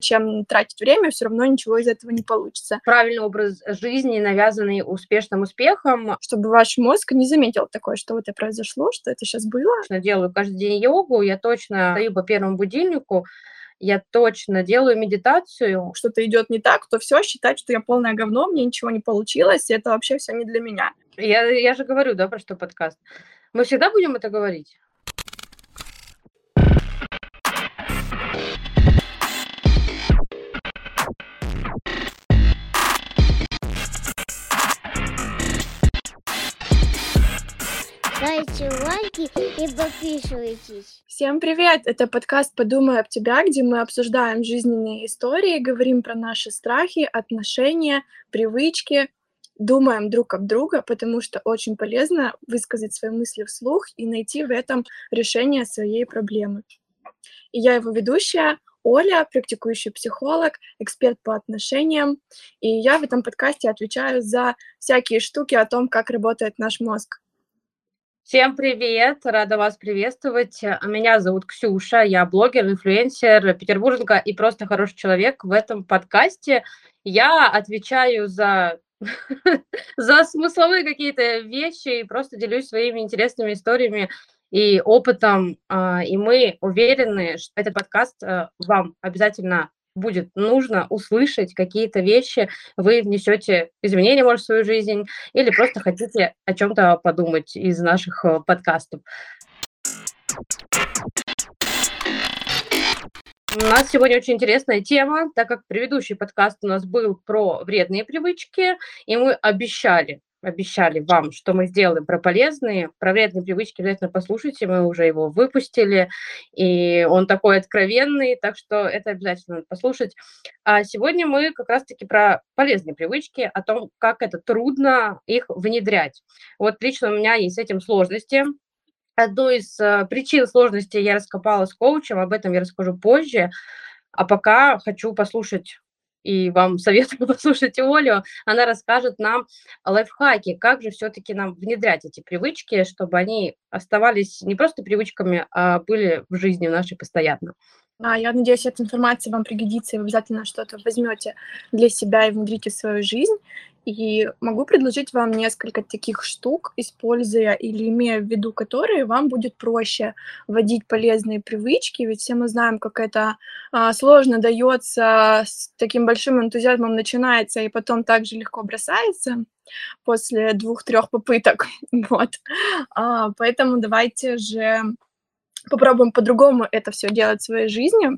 чем тратить время, все равно ничего из этого не получится. Правильный образ жизни, навязанный успешным успехом. Чтобы ваш мозг не заметил такое, что вот это произошло, что это сейчас было. Я делаю каждый день йогу, я точно стою по первому будильнику, я точно делаю медитацию. Что-то идет не так, то все, считать, что я полное говно, мне ничего не получилось, это вообще все не для меня. Я, я же говорю, да, про что подкаст. Мы всегда будем это говорить? Лайки и подписывайтесь. Всем привет! Это подкаст «Подумай об тебя», где мы обсуждаем жизненные истории, говорим про наши страхи, отношения, привычки, думаем друг об друга, потому что очень полезно высказать свои мысли вслух и найти в этом решение своей проблемы. И я его ведущая, Оля, практикующий психолог, эксперт по отношениям, и я в этом подкасте отвечаю за всякие штуки о том, как работает наш мозг. Всем привет, рада вас приветствовать. Меня зовут Ксюша, я блогер, инфлюенсер, петербурженка и просто хороший человек. В этом подкасте я отвечаю за за смысловые какие-то вещи и просто делюсь своими интересными историями и опытом. А, и мы уверены, что этот подкаст э, вам обязательно будет нужно услышать какие-то вещи, вы внесете изменения, может, в свою жизнь, или просто хотите о чем-то подумать из наших э, подкастов. У нас сегодня очень интересная тема, так как предыдущий подкаст у нас был про вредные привычки, и мы обещали обещали вам, что мы сделаем про полезные, про вредные привычки, обязательно послушайте, мы уже его выпустили, и он такой откровенный, так что это обязательно надо послушать. А сегодня мы как раз-таки про полезные привычки, о том, как это трудно их внедрять. Вот лично у меня есть с этим сложности, Одну из э, причин сложности я раскопала с коучем, об этом я расскажу позже. А пока хочу послушать и вам советую послушать Олю, она расскажет нам лайфхаки, как же все-таки нам внедрять эти привычки, чтобы они оставались не просто привычками, а были в жизни нашей постоянно. А, я надеюсь, эта информация вам пригодится, и вы обязательно что-то возьмете для себя и внедрите в свою жизнь. И могу предложить вам несколько таких штук, используя или имея в виду которые, вам будет проще вводить полезные привычки, ведь все мы знаем, как это а, сложно дается, с таким большим энтузиазмом начинается и потом также легко бросается после двух-трех попыток. Вот. А, поэтому давайте же попробуем по-другому это все делать в своей жизни.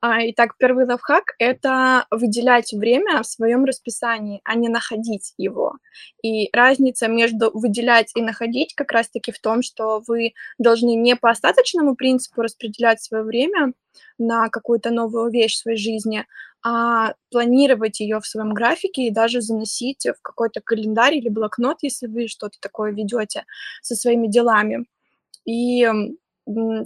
А, итак, первый лайфхак — это выделять время в своем расписании, а не находить его. И разница между выделять и находить как раз-таки в том, что вы должны не по остаточному принципу распределять свое время на какую-то новую вещь в своей жизни, а планировать ее в своем графике и даже заносить в какой-то календарь или блокнот, если вы что-то такое ведете со своими делами. И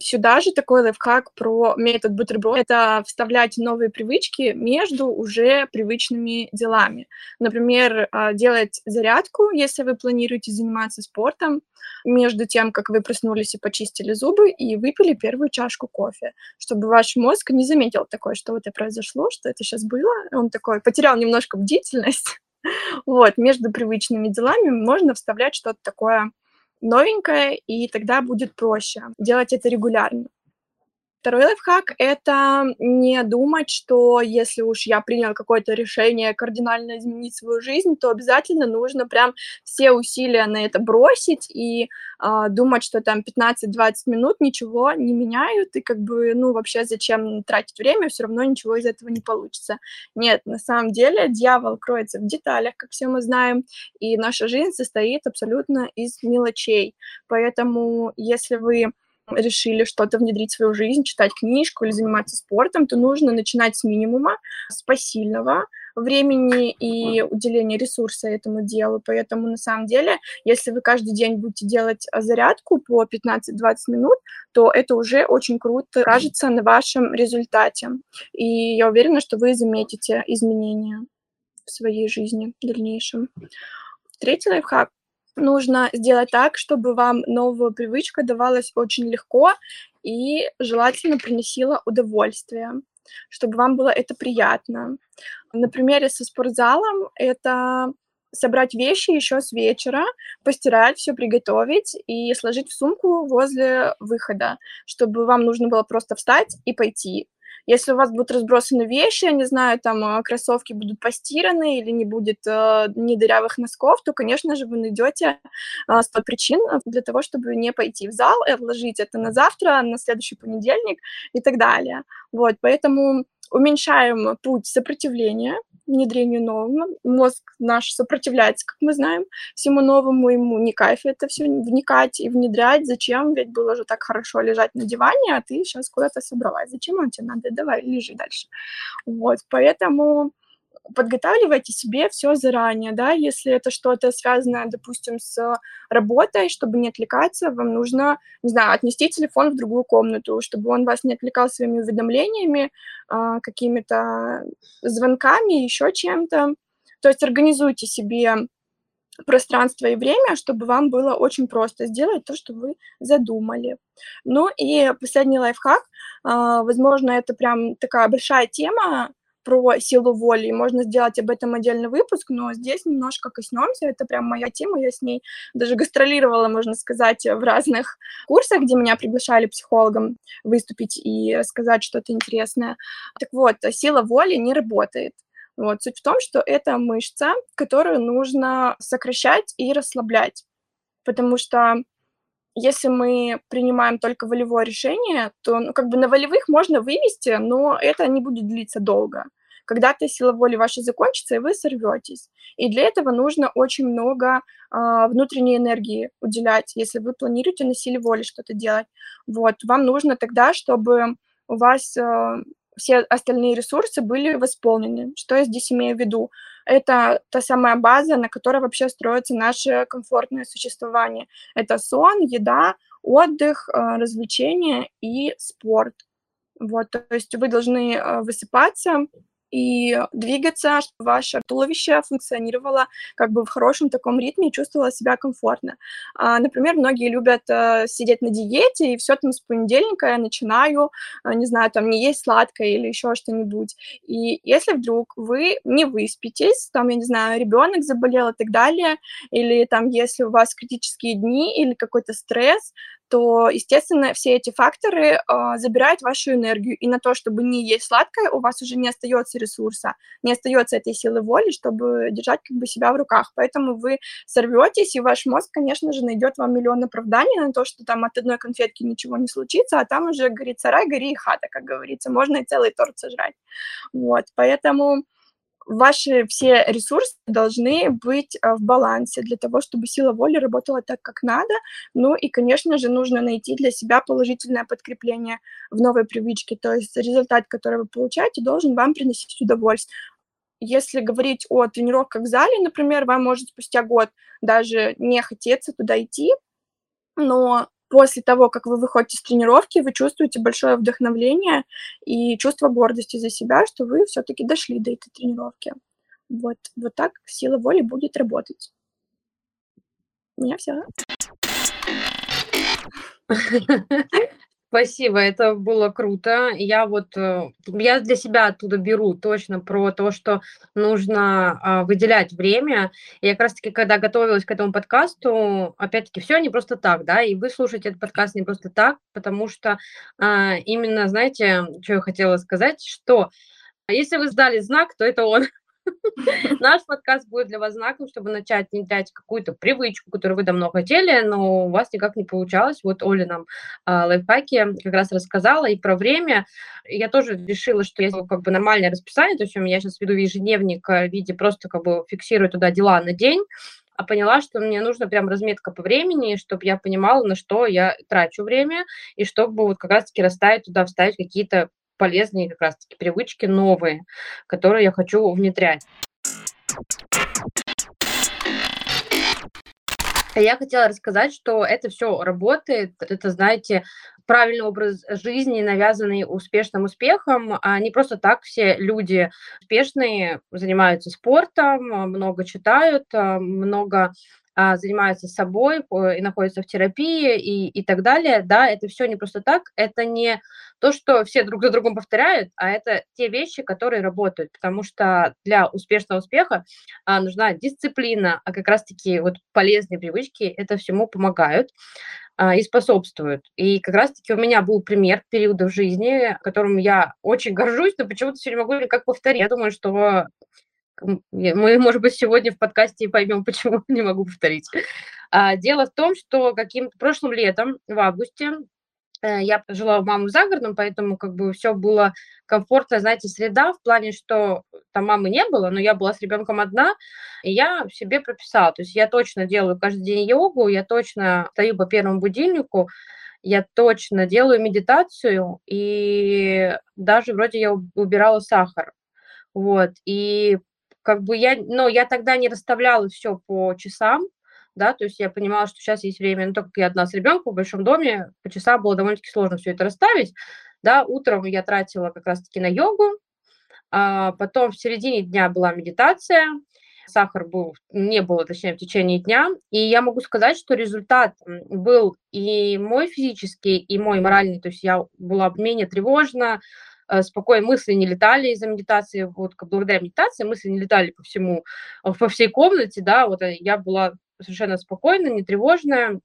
Сюда же такой лайфхак про метод бутерброд. Это вставлять новые привычки между уже привычными делами. Например, а, делать зарядку, если вы планируете заниматься спортом, между тем, как вы проснулись и почистили зубы, и выпили первую чашку кофе, чтобы ваш мозг не заметил такое, что это произошло, что это сейчас было. Он такой потерял немножко бдительность. Вот, между привычными делами можно вставлять что-то такое новенькое, и тогда будет проще делать это регулярно. Второй лайфхак — это не думать, что если уж я принял какое-то решение кардинально изменить свою жизнь, то обязательно нужно прям все усилия на это бросить и э, думать, что там 15-20 минут ничего не меняют, и как бы, ну, вообще зачем тратить время, все равно ничего из этого не получится. Нет, на самом деле дьявол кроется в деталях, как все мы знаем, и наша жизнь состоит абсолютно из мелочей. Поэтому если вы решили что-то внедрить в свою жизнь, читать книжку или заниматься спортом, то нужно начинать с минимума, с посильного времени и уделения ресурса этому делу. Поэтому, на самом деле, если вы каждый день будете делать зарядку по 15-20 минут, то это уже очень круто кажется на вашем результате. И я уверена, что вы заметите изменения в своей жизни в дальнейшем. Третий лайфхак нужно сделать так, чтобы вам новая привычка давалась очень легко и желательно приносила удовольствие. чтобы вам было это приятно. На примере со спортзалом это собрать вещи еще с вечера, постирать, все приготовить и сложить в сумку возле выхода, чтобы вам нужно было просто встать и пойти. Если у вас будут разбросаны вещи, я не знаю, там а, кроссовки будут постираны или не будет э, ни носков, то, конечно же, вы найдете э, 100 причин для того, чтобы не пойти в зал и отложить это на завтра, на следующий понедельник и так далее. Вот, поэтому уменьшаем путь сопротивления внедрению нового. Мозг наш сопротивляется, как мы знаем, всему новому, ему не кайф это все вникать и внедрять. Зачем? Ведь было же так хорошо лежать на диване, а ты сейчас куда-то собралась. Зачем он тебе надо? Давай, лежи дальше. Вот, поэтому подготавливайте себе все заранее, да, если это что-то связанное, допустим, с работой, чтобы не отвлекаться, вам нужно, не знаю, отнести телефон в другую комнату, чтобы он вас не отвлекал своими уведомлениями, а, какими-то звонками, еще чем-то. То есть организуйте себе пространство и время, чтобы вам было очень просто сделать то, что вы задумали. Ну и последний лайфхак, а, возможно, это прям такая большая тема, про силу воли, можно сделать об этом отдельный выпуск, но здесь немножко коснемся, это прям моя тема, я с ней даже гастролировала, можно сказать, в разных курсах, где меня приглашали психологом выступить и рассказать что-то интересное. Так вот, сила воли не работает. Вот. Суть в том, что это мышца, которую нужно сокращать и расслаблять, потому что если мы принимаем только волевое решение, то ну, как бы на волевых можно вывести, но это не будет длиться долго. Когда-то сила воли ваша закончится, и вы сорветесь. И для этого нужно очень много э, внутренней энергии уделять, если вы планируете на силе воли что-то делать. Вот, вам нужно тогда, чтобы у вас э, все остальные ресурсы были восполнены. Что я здесь имею в виду? Это та самая база, на которой вообще строится наше комфортное существование. Это сон, еда, отдых, э, развлечения и спорт. Вот, то есть вы должны высыпаться, и двигаться, чтобы ваше туловище функционировало как бы в хорошем таком ритме и чувствовало себя комфортно. А, например, многие любят а, сидеть на диете, и все там с понедельника я начинаю, а, не знаю, там не есть сладкое или еще что-нибудь. И если вдруг вы не выспитесь, там, я не знаю, ребенок заболел и так далее, или там, если у вас критические дни или какой-то стресс, то, естественно, все эти факторы э, забирают вашу энергию. И на то, чтобы не есть сладкое, у вас уже не остается ресурса, не остается этой силы воли, чтобы держать как бы себя в руках. Поэтому вы сорветесь, и ваш мозг, конечно же, найдет вам миллион оправданий на то, что там от одной конфетки ничего не случится, а там уже горит сарай, гори и хата, как говорится. Можно и целый торт сожрать. Вот, поэтому ваши все ресурсы должны быть а, в балансе для того, чтобы сила воли работала так, как надо. Ну и, конечно же, нужно найти для себя положительное подкрепление в новой привычке. То есть результат, который вы получаете, должен вам приносить удовольствие. Если говорить о тренировках в зале, например, вам может спустя год даже не хотеться туда идти, но после того, как вы выходите с тренировки, вы чувствуете большое вдохновление и чувство гордости за себя, что вы все-таки дошли до этой тренировки. Вот, вот так сила воли будет работать. У меня все. Спасибо, это было круто. Я вот, э, я для себя оттуда беру точно про то, что нужно а, выделять время. Я как раз-таки, когда готовилась к этому подкасту, опять-таки, все не просто так, да, и вы слушаете этот подкаст не просто так, потому что а, именно, знаете, что я хотела сказать, что если вы сдали знак, то это он. Наш подкаст будет для вас знаком, чтобы начать внедрять какую-то привычку, которую вы давно хотели, но у вас никак не получалось. Вот Оля нам э, лайфхаки как раз рассказала и про время. Я тоже решила, что если как бы нормальное расписание, то есть у меня сейчас веду ежедневник в виде просто как бы фиксирую туда дела на день, а поняла, что мне нужно прям разметка по времени, чтобы я понимала, на что я трачу время, и чтобы вот как раз-таки расставить туда, вставить какие-то полезные как раз-таки привычки новые, которые я хочу внедрять. Я хотела рассказать, что это все работает. Это, знаете, правильный образ жизни, навязанный успешным успехом. А не просто так все люди успешные занимаются спортом, много читают, много а, занимаются собой и находятся в терапии и, и так далее, да, это все не просто так, это не то, что все друг за другом повторяют, а это те вещи, которые работают, потому что для успешного успеха а, нужна дисциплина, а как раз-таки вот полезные привычки это всему помогают а, и способствуют. И как раз-таки у меня был пример периода в жизни, которым я очень горжусь, но почему-то все не могу никак повторить. Я думаю, что мы, может быть, сегодня в подкасте поймем, почему не могу повторить. А, дело в том, что каким-то прошлым летом, в августе, э, я жила у мамы за городом, поэтому как бы все было комфортно, знаете, среда в плане, что там мамы не было, но я была с ребенком одна, и я себе прописала. То есть я точно делаю каждый день йогу, я точно стою по первому будильнику, я точно делаю медитацию, и даже вроде я убирала сахар. Вот, и как бы я, ну, я тогда не расставляла все по часам, да, то есть я понимала, что сейчас есть время, но только я одна с ребенком в большом доме, по часам было довольно-таки сложно все это расставить, да, утром я тратила как раз-таки на йогу, а потом в середине дня была медитация, сахар был, не было, точнее, в течение дня, и я могу сказать, что результат был и мой физический, и мой моральный, то есть я была менее тревожна, спокойно мысли не летали из-за медитации, вот благодаря медитации мысли не летали по всему, э, по всей комнате, да, вот э, я была совершенно спокойная, не тревожная,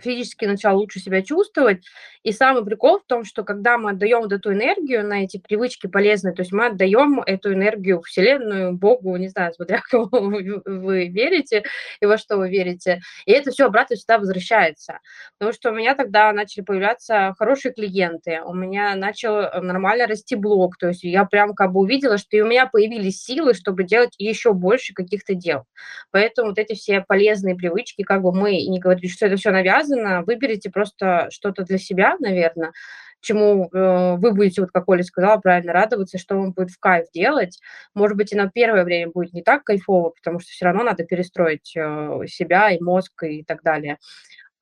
физически начала лучше себя чувствовать. И самый прикол в том, что когда мы отдаем вот эту энергию на эти привычки полезные, то есть мы отдаем эту энергию Вселенную, Богу, не знаю, смотря кого вы, вы верите и во что вы верите, и это все обратно сюда возвращается. Потому что у меня тогда начали появляться хорошие клиенты, у меня начал э, нормально расти блог, то есть я прям как бы увидела, что и у меня появились силы, чтобы делать еще больше каких-то дел. Поэтому вот эти все полезные привычки, как бы мы не говорили, что это все навязано, связано, выберите просто что-то для себя, наверное, чему э, вы будете, вот как Оля сказала, правильно радоваться, что вам будет в кайф делать. Может быть, и на первое время будет не так кайфово, потому что все равно надо перестроить э, себя и мозг и так далее.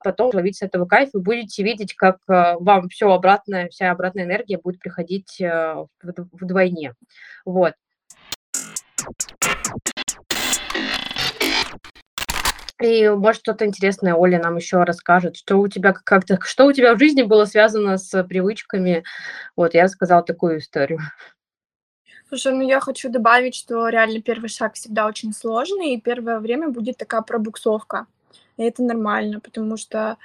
Потом ловить с этого кайф, вы будете видеть, как э, вам все обратное, вся обратная энергия будет приходить э, вдвойне. Вот. И может что-то интересное Оля нам еще расскажет, что у тебя как-то, что у тебя в жизни было связано с привычками. Вот я рассказала такую историю. Слушай, ну я хочу добавить, что реально первый шаг всегда очень сложный, и первое время будет такая пробуксовка. И это нормально, потому что,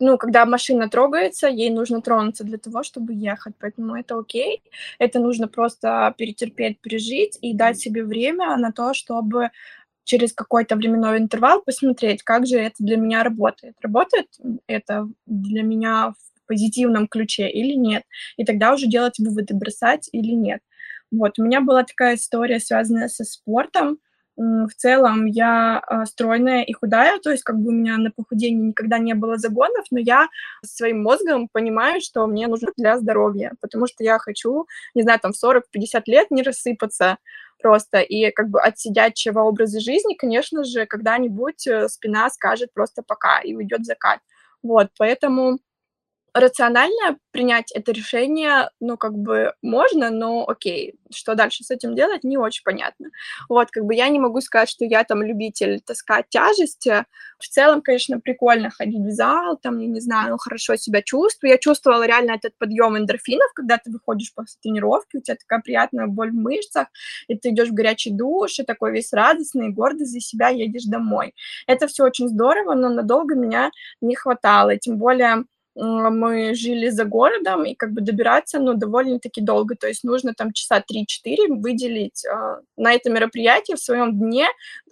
ну, когда машина трогается, ей нужно тронуться для того, чтобы ехать, поэтому это окей. Это нужно просто перетерпеть, пережить и дать себе время на то, чтобы через какой-то временной интервал посмотреть, как же это для меня работает. Работает это для меня в позитивном ключе или нет. И тогда уже делать выводы, бросать или нет. Вот, у меня была такая история, связанная со спортом. В целом я а, стройная и худая, то есть как бы у меня на похудение никогда не было загонов, но я своим мозгом понимаю, что мне нужно для здоровья, потому что я хочу, не знаю, там в 40-50 лет не рассыпаться, просто. И как бы от сидячего образа жизни, конечно же, когда-нибудь э, спина скажет просто пока и уйдет закат. Вот, поэтому рационально принять это решение, ну, как бы можно, но окей, что дальше с этим делать, не очень понятно. Вот, как бы я не могу сказать, что я там любитель таскать тяжести. В целом, конечно, прикольно ходить в зал, там, я не знаю, хорошо себя чувствую. Я чувствовала реально этот подъем эндорфинов, когда ты выходишь после тренировки, у тебя такая приятная боль в мышцах, и ты идешь в горячий душ, и такой весь радостный, гордый за себя едешь домой. Это все очень здорово, но надолго меня не хватало, тем более мы жили за городом, и как бы добираться, ну, довольно-таки долго, то есть нужно там часа 3-4 выделить э, на это мероприятие в своем дне,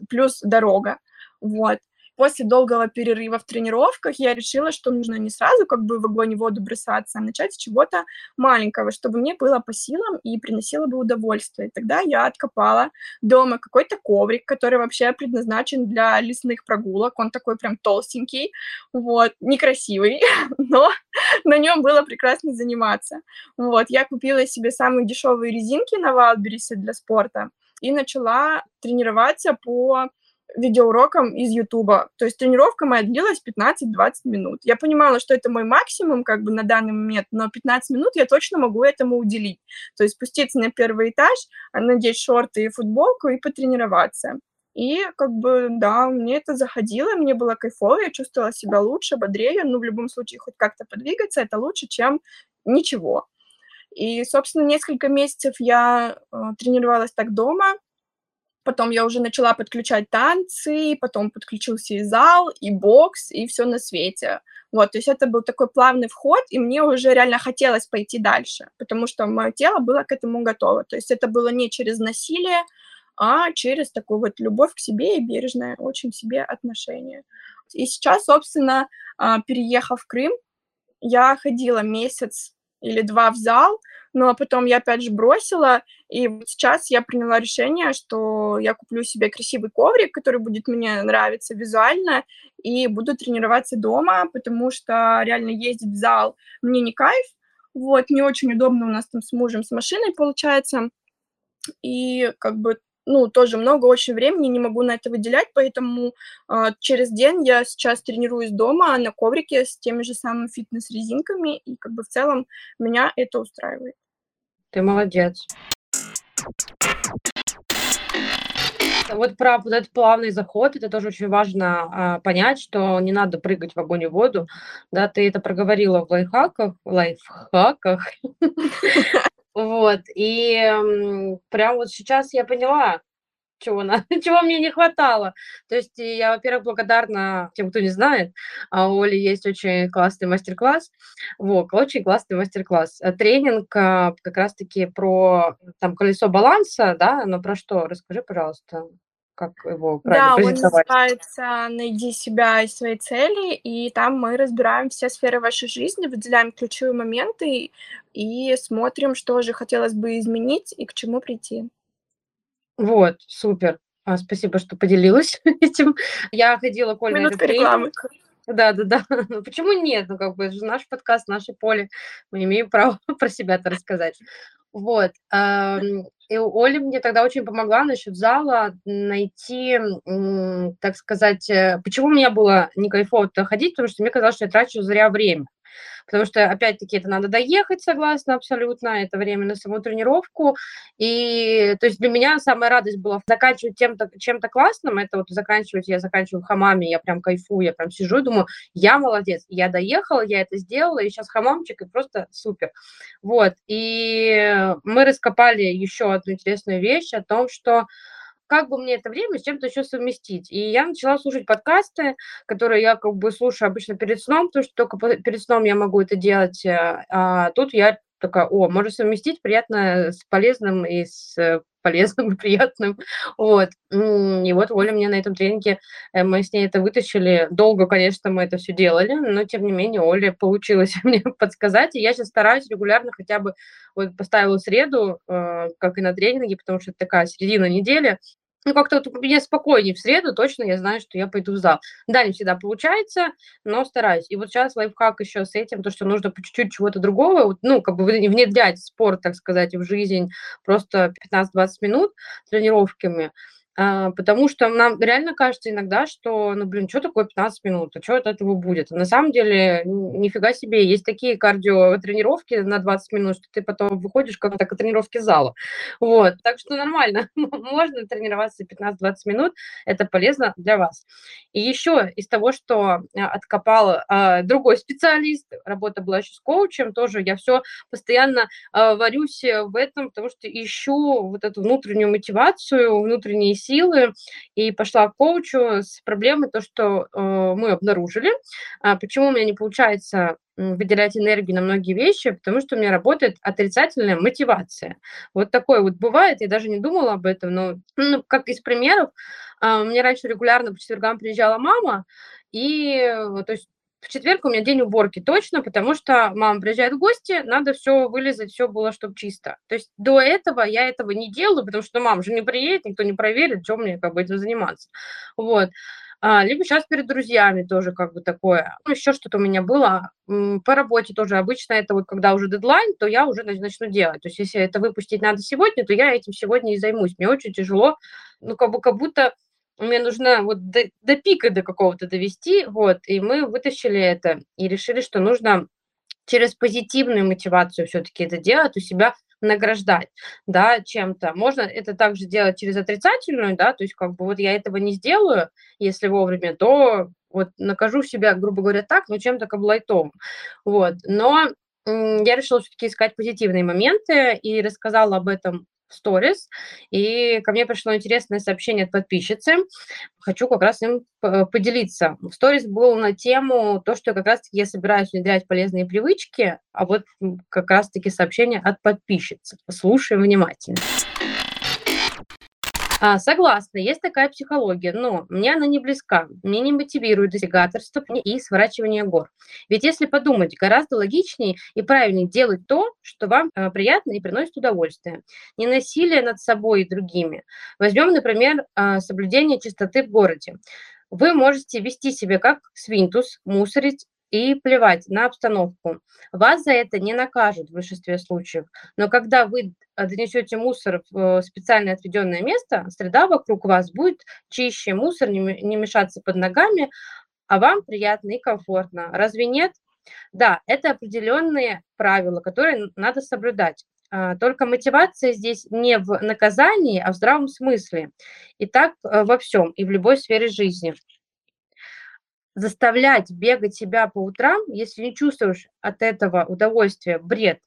плюс дорога, вот после долгого перерыва в тренировках я решила, что нужно не сразу как бы в огонь и воду бросаться, а начать с чего-то маленького, чтобы мне было по силам и приносило бы удовольствие. И тогда я откопала дома какой-то коврик, который вообще предназначен для лесных прогулок. Он такой прям толстенький, вот, некрасивый, но на нем было прекрасно заниматься. Вот, я купила себе самые дешевые резинки на Валберисе для спорта и начала тренироваться по видеоуроком из Ютуба. То есть тренировка моя длилась 15-20 минут. Я понимала, что это мой максимум как бы на данный момент, но 15 минут я точно могу этому уделить. То есть спуститься на первый этаж, надеть шорты и футболку и потренироваться. И как бы, да, мне это заходило, мне было кайфово, я чувствовала себя лучше, бодрее. Ну, в любом случае, хоть как-то подвигаться- это лучше, чем ничего. И, собственно, несколько месяцев я, э, тренировалась так дома. Потом я уже начала подключать танцы, потом подключился и зал, и бокс, и всё на свете. Вот, то есть это был такой плавный вход, и мне уже реально хотелось пойти дальше, потому что моё тело было к этому готово. То есть это было не через насилие, а через такую вот любовь к себе и бережное очень к себе отношение. И сейчас, собственно, а, переехав в Крым, я ходила месяц или 2 в зал, но потом я опять же бросила, и вот сейчас я приняла решение, что я куплю себе красивый коврик, который будет мне нравиться визуально, и буду тренироваться дома, потому что реально ездить в зал мне не кайф. Вот, не очень удобно у нас там с мужем с машиной получается. И как бы, ну, тоже много очень времени не могу на это выделять, поэтому, а, через день я сейчас тренируюсь дома на коврике с теми же самыми фитнес-резинками, и как бы в целом меня это устраивает. Ты молодец. Вот про вот этот плавный заход, это тоже очень важно, а, понять, что не надо прыгать в огонь и воду. Да, ты это проговорила в лайфхаках лайфхаках. Вот, и, прям вот сейчас я поняла, чего на чего мне не хватало. То есть я, во-первых, благодарна тем, кто не знает, а у Оли есть очень классный мастер-класс. Вот, очень классный мастер-класс. Э, тренинг, а, как раз таки про там колесо баланса, да, но про что? Расскажи, пожалуйста, как его правильно Да, он называется "Найди себя и свои цели", и там мы разбираем все сферы вашей жизни, выделяем ключевые моменты и смотрим, что же хотелось бы изменить и к чему прийти. Вот, супер. А, спасибо, что поделилась этим. Я ходила к Оле на Минутка рекламы. тренинг. Да-да-да. Ну, почему нет? Ну, как бы это же наш подкаст, наше поле. Мы имеем право про себя-то рассказать. Вот, и Оля мне тогда очень помогла насчет зала найти, так сказать, э, почему мне было не кайфово туда ходить, потому что мне казалось, что я трачу зря время. Потому что, опять-таки, это надо доехать, согласна абсолютно, это время на саму тренировку. И, то есть, для меня самая радость была заканчивать тем-то чем-то классным. Это вот заканчивать, я заканчиваю в хамаме, я прям кайфую, я прям сижу и думаю: "Я молодец, я доехала, я это сделала, и щас хамамчик, и просто супер". Вот, и мы раскопали еще одну интересную вещь о том, что как бы мне это время с чем-то еще совместить. И я начала слушать подкасты, которые я как бы слушаю обычно перед сном, потому что только перед сном я могу это делать. А, а тут я такая: "О, можно совместить приятное с полезным и с полезным и приятным". Вот, и вот Оля мне на этом тренинге, э, мы с ней это вытащили. Долго, конечно, мы это всё делали, но тем не менее у Оли получилось мне подсказать. И я щас стараюсь регулярно хотя бы вот поставила среду, э, как и на тренинге, потому что это такая середина недели. Ну, как-то вот мне спокойнее в среду, точно я знаю, что я пойду в зал. Да, не всегда получается, но стараюсь. И вот щас лайфхак еще с этим, то, что нужно по чуть-чуть чего-то другого, вот, ну, как бы вне внедрять спорт, так сказать, в жизнь просто 15-20 минут тренировками. А, потому что нам реально кажется иногда, что, ну, блин, чё такое 15 минут, а чё от этого будет? На самом деле нифига себе, есть такие кардиотренировки на 20 минут, что ты потом выходишь как от тренировки зала. Вот, так что нормально, можно тренироваться 15-20 минут, это полезно для вас. И еще из того, что, а, откопал, а, другой специалист, работа была еще с коучем, тоже я всё постоянно, а, варюсь в этом, потому что ищу вот эту внутреннюю мотивацию, внутренние силы, и пошла к коучу с проблемой, то, что, э, мы обнаружили, а, почему у меня не получается, выделять энергию на многие вещи, потому что у меня работает отрицательная мотивация. Вот такое вот бывает, я даже не думала об этом, но, ну, как из примеров, а, меня раньше регулярно по четвергам приезжала мама, и, то есть в четверг у меня день уборки точно, потому что мама приезжает в гости, надо всё вылизать, всё было чтоб чисто. То есть до этого я этого не делаю, потому что мама же не приедет, никто не проверит, чё мне как бы этим заниматься. Вот. А, либо щас перед друзьями тоже как бы такое. Ну, еще что-то у меня было, по работе тоже. Обычно это вот когда уже дедлайн, то я уже нач начну делать. То есть если это выпустить надо сегодня, то я этим сегодня и займусь. Мне очень тяжело, ну, как бы как будто мне нужно вот до до пика до какого-то довести. Вот, и мы вытащили это и решили, что нужно через позитивную мотивацию всё-таки это делать, у себя награждать, да, чем-то. Можно это также делать через отрицательную, да, то есть как бы вот я этого не сделаю, если вовремя, то вот накажу себя, грубо говоря, так, но чем-то как лайтом. Вот. Но я решила все-таки искать позитивные моменты и рассказала об этом сторис, и ко мне пришло интересное сообщение от подписчицы. Хочу как раз им поделиться. Сторис был на тему то, что как раз-таки я собираюсь внедрять полезные привычки, а вот как раз-таки сообщение от подписчицы. Слушаем внимательно. А, согласна, есть такая психология, но мне она не близка. Мне не мотивирует достигаторство и сворачивание гор. Ведь если подумать, гораздо логичнее и правильнее делать то, что вам а, приятно и приносит удовольствие. Не насилие над собой и другими. Возьмем, например, а, соблюдение чистоты в городе. Вы можете вести себя как свинтус, мусорить и плевать на обстановку. Вас за это не накажут в большинстве случаев, но когда вы донесете мусор в э, специально отведенное место, среда вокруг вас будет чище, мусор не мешаться под ногами, а вам приятно и комфортно. Разве нет? Да, это определенные правила, которые надо соблюдать. А, только мотивация здесь не в наказании, а в здравом смысле. И так э, во всем, и в любой сфере жизни заставлять бегать себя по утрам, если не чувствуешь от этого удовольствия, бред.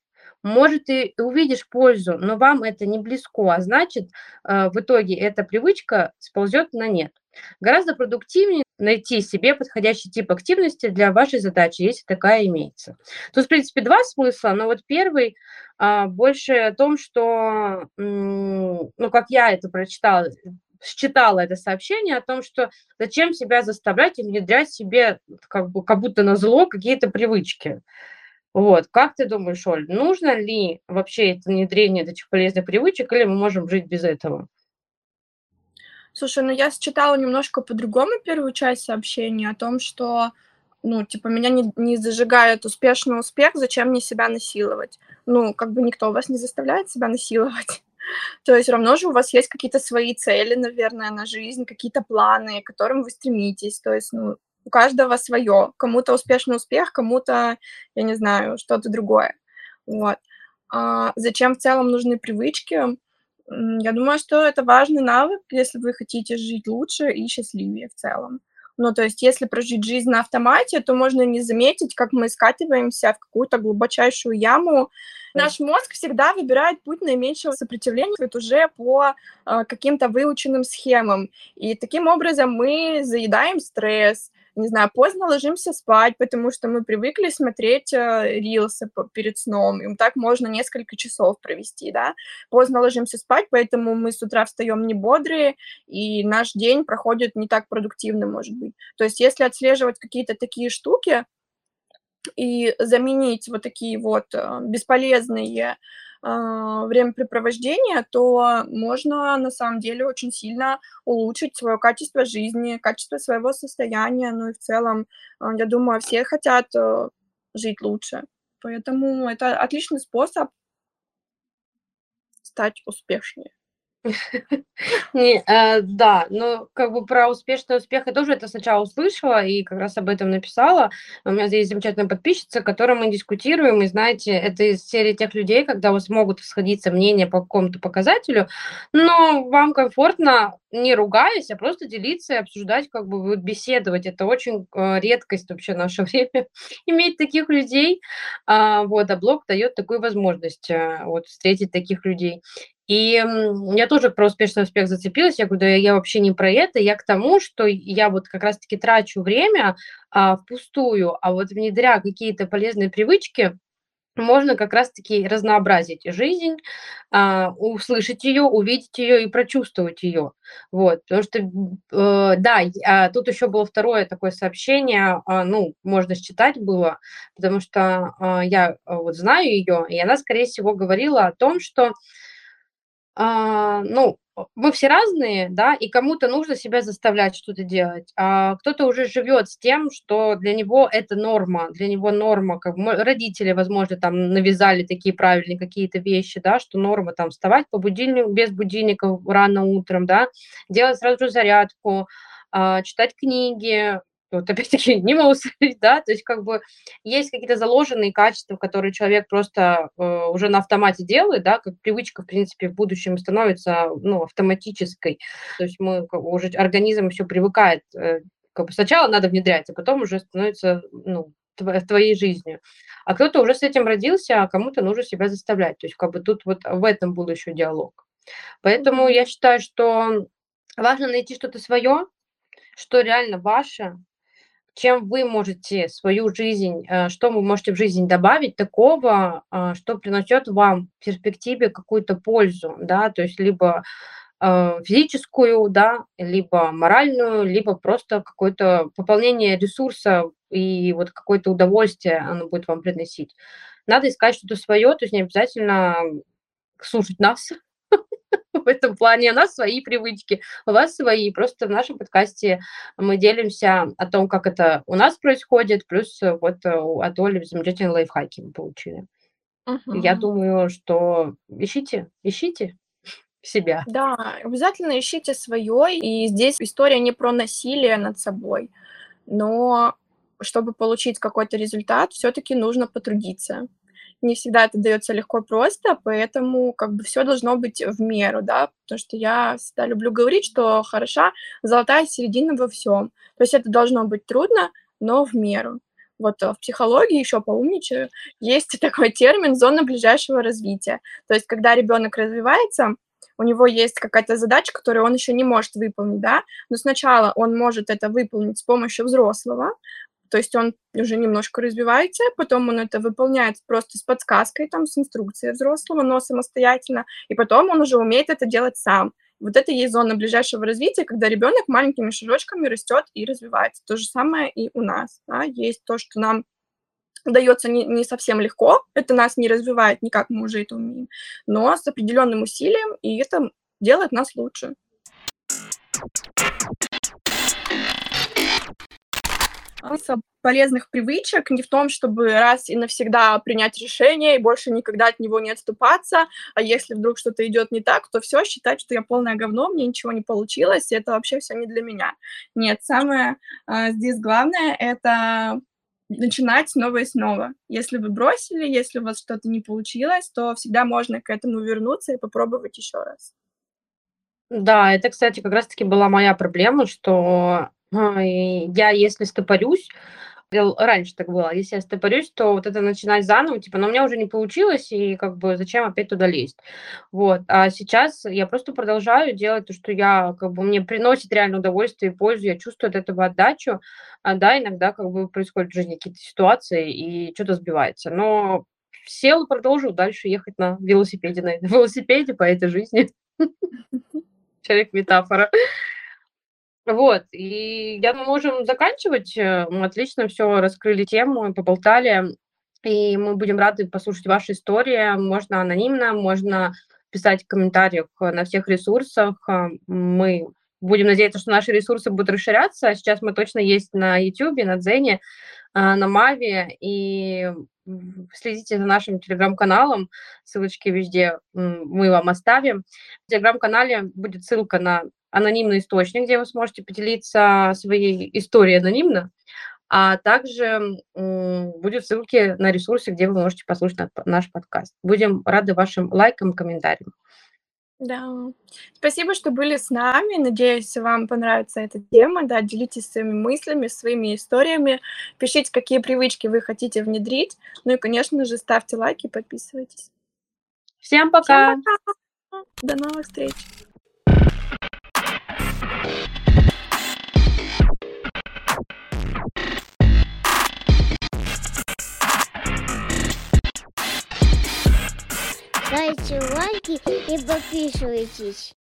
Может, ты увидишь пользу, но вам это не близко, а значит, э, в итоге эта привычка сползет на нет. Гораздо продуктивнее найти себе подходящий тип активности для вашей задачи, если такая имеется. Тут, в принципе, два смысла, но вот первый а, больше о том, что, ну, как я это прочитала, считала это сообщение о том, что зачем себя заставлять и внедрять себе как, бы, как будто на зло какие-то привычки. Вот, как ты думаешь, Оль, нужно ли вообще это внедрение этих полезных привычек, или мы можем жить без этого? Слушай, ну я считала немножко по-другому первую часть сообщения о том, что, ну, типа, меня не, не зажигает успешный успех, зачем мне себя насиловать? Ну, как бы никто вас не заставляет себя насиловать. То есть равно же у вас есть какие-то свои цели, наверное, на жизнь, какие-то планы, к которым вы стремитесь. То есть, ну, у каждого свое. Кому-то успешный успех, кому-то, я не знаю, что-то другое. Вот. А зачем в целом нужны привычки? Я думаю, что это важный навык, если вы хотите жить лучше и счастливее в целом. Ну, то есть, если прожить жизнь на автомате, то можно не заметить, как мы скатываемся в какую-то глубочайшую яму. Наш мозг всегда выбирает путь наименьшего сопротивления уже по э, каким-то выученным схемам. И таким образом мы заедаем стресс, не знаю, поздно ложимся спать, потому что мы привыкли смотреть э, рилсы перед сном, и так можно несколько часов провести, да. Поздно ложимся спать, поэтому мы с утра встаем не бодрые, и наш день проходит не так продуктивно, может быть. То есть если отслеживать какие-то такие штуки и заменить вот такие вот э, бесполезные времяпрепровождения, то можно на самом деле очень сильно улучшить свое качество жизни, качество своего состояния. Ну и в целом, а, я думаю, все хотят э, жить лучше. Поэтому это отличный способ стать успешнее. Не, э, да, но как бы про успешный успех я тоже это сначала услышала и как раз об этом написала. У меня здесь замечательная подписчица, с которой мы дискутируем, и знаете, это из серии тех людей, когда у вас могут сходиться мнения по какому-то показателю, но вам комфортно не ругаясь, а просто делиться и обсуждать, как бы беседовать. Это очень э, редкость вообще в наше время иметь таких людей. А, вот, а блог дает такую возможность э, вот встретить таких людей. И я тоже про успешный успех зацепилась. Я говорю, да я вообще не про это, я к тому, что я вот как раз-таки трачу время а, впустую, а вот внедря какие-то полезные привычки, можно как раз-таки разнообразить жизнь, а, услышать ее, увидеть ее и прочувствовать ее. Вот, потому что, э, да, а, тут еще было второе такое сообщение, а, ну, можно считать было, потому что а, я а, вот знаю ее, и она, скорее всего, говорила о том, что а, ну, мы все разные, да, и кому-то нужно себя заставлять что-то делать, а кто-то уже живет с тем, что для него это норма, для него норма, как родители, возможно, там навязали такие правильные какие-то вещи, да, что норма там вставать по будильнику, без будильника рано утром, да, делать сразу же зарядку, а, читать книги, вот опять-таки не молчать, да, то есть как бы есть какие-то заложенные качества, которые человек просто э, уже на автомате делает, да, как привычка, в принципе, в будущем становится, ну, автоматической, то есть мы как бы, уже организм все привыкает, э, как бы сначала надо внедрять, а потом уже становится, ну, твоей жизнью. А кто-то уже с этим родился, а кому-то нужно себя заставлять. То есть как бы тут вот в этом был еще диалог. Поэтому я считаю, что важно найти что-то свое, что реально ваше, чем вы можете свою жизнь, э, что вы можете в жизнь добавить такого, э, что принесет вам в перспективе какую-то пользу, да, то есть либо э, физическую, да, либо моральную, либо просто какое-то пополнение ресурса и вот какое-то удовольствие оно будет вам приносить. Надо искать что-то свое, то есть не обязательно слушать нас, в этом плане. У нас свои привычки, у вас свои. Просто в нашем подкасте мы делимся о том, как это у нас происходит, плюс э, вот э, от Оли замечательные лайфхаки мы получили. Угу. Я думаю, что ищите, ищите себя. Да, обязательно ищите свое. И здесь история не про насилие над собой, но чтобы получить какой-то результат, все-таки нужно потрудиться не всегда это дается легко и просто, поэтому как бы все должно быть в меру, да, потому что я всегда люблю говорить, что хороша золотая середина во всем. То есть это должно быть трудно, но в меру. Вот э, в психологии еще поумничаю, есть такой термин зона ближайшего развития. То есть когда ребенок развивается, у него есть какая-то задача, которую он еще не может выполнить, да, но сначала он может это выполнить с помощью взрослого, то есть он уже немножко развивается, потом он это выполняет просто с подсказкой, там, с инструкцией взрослого, но самостоятельно, и потом он уже умеет это делать сам. Вот это и есть зона ближайшего развития, когда ребенок маленькими шажочками растет и развивается. То же самое и у нас. Да? Есть то, что нам дается не, не совсем легко, это нас не развивает никак, мы уже это умеем, но с определенным усилием, и это делает нас лучше. Смысл полезных привычек не в том, чтобы раз и навсегда принять решение и больше никогда от него не отступаться, а если вдруг что-то идет не так, то все, считать, что я полное говно, мне ничего не получилось, и это вообще все не для меня. Нет, самое э, здесь главное — это начинать снова и снова. Если вы бросили, если у вас что-то не получилось, то всегда можно к этому вернуться и попробовать еще раз. Да, это, кстати, как раз-таки была моя проблема, что я, если стопорюсь, раньше так было, если я стопорюсь, то вот это начинать заново, типа, но у меня уже не получилось, и как бы зачем опять туда лезть. Вот. А сейчас я просто продолжаю делать то, что я, как бы, мне приносит реально удовольствие и пользу, я чувствую от этого отдачу, а да, иногда как бы происходят в жизни какие-то ситуации, и что-то сбивается. Но сел, продолжу дальше ехать на велосипеде, на велосипеде по этой жизни. Человек-метафора. Вот, и я мы можем заканчивать. Э, мы отлично все раскрыли тему, поболтали, и мы будем рады послушать ваши истории. Можно анонимно, можно писать в комментариях на всех ресурсах. Э, мы будем надеяться, что наши ресурсы будут расширяться. Сейчас мы точно есть на YouTube, на Дзене, э, на Маве, и следите за нашим телеграм-каналом, ссылочки везде мы вам оставим. В телеграм-канале будет ссылка на анонимный источник, где вы сможете поделиться своей историей анонимно, а также будут ссылки на ресурсы, где вы можете послушать наш подкаст. Будем рады вашим лайкам, комментариям. Да. Спасибо, что были с нами. Надеюсь, вам понравится эта тема. Да, делитесь своими мыслями, своими историями. Пишите, какие привычки вы хотите внедрить. Ну и, конечно же, ставьте лайки, подписывайтесь. Всем пока. Всем пока. До новых встреч. Ставьте лайки и подписывайтесь.